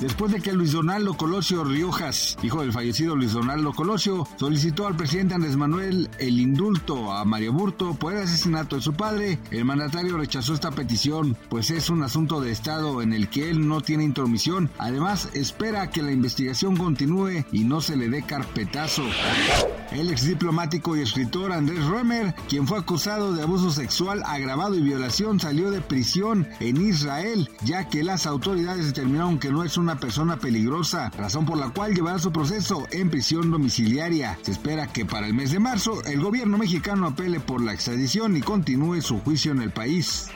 Después de que Luis Donaldo Colosio Riojas, hijo del fallecido Luis Donaldo Colosio, solicitó al presidente Andrés Manuel el indulto a Mario Burto por el asesinato de su padre, el mandatario rechazó esta petición, pues es un asunto de Estado en el que él no tiene intromisión. Además, espera que la investigación continúe y no se le dé carpetazo. El ex diplomático y escritor Andrés Römer, quien fue acusado de abuso sexual agravado y violación, salió de prisión en Israel, ya que las autoridades determinaron que no es una persona peligrosa, razón por la cual llevará su proceso en prisión domiciliaria. Se espera que para el mes de marzo el gobierno mexicano apele por la extradición y continúe su juicio en el país.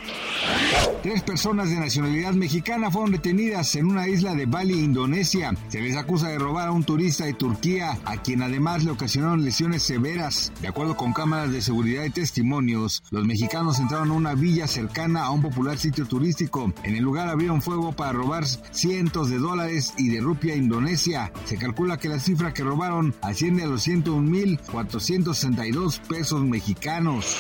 Tres personas de nacionalidad mexicana fueron detenidas en una isla de Bali, Indonesia. Se les acusa de robar a un turista de Turquía, a quien además le ocasionaron lesiones severas. De acuerdo con cámaras de seguridad y testimonios, los mexicanos entraron a una villa cercana a un popular sitio turístico. En el lugar abrieron fuego para robar cientos de dólares y de rupia indonesia. Se calcula que la cifra que robaron asciende a los 101.462 pesos mexicanos.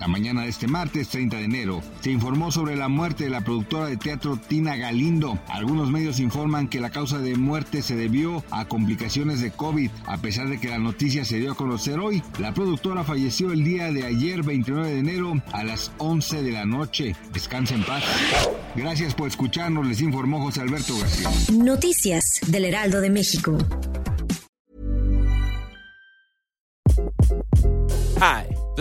La mañana de este martes 30 de enero se informó sobre la muerte de la productora de teatro Tina Galindo. Algunos medios informan que la causa de muerte se debió a complicaciones de COVID. A pesar de que la noticia se dio a conocer hoy, la productora falleció el día de ayer 29 de enero a las 11 de la noche. Descansa en paz. Gracias por escucharnos, les informó José Alberto García. Noticias del Heraldo de México. Hi,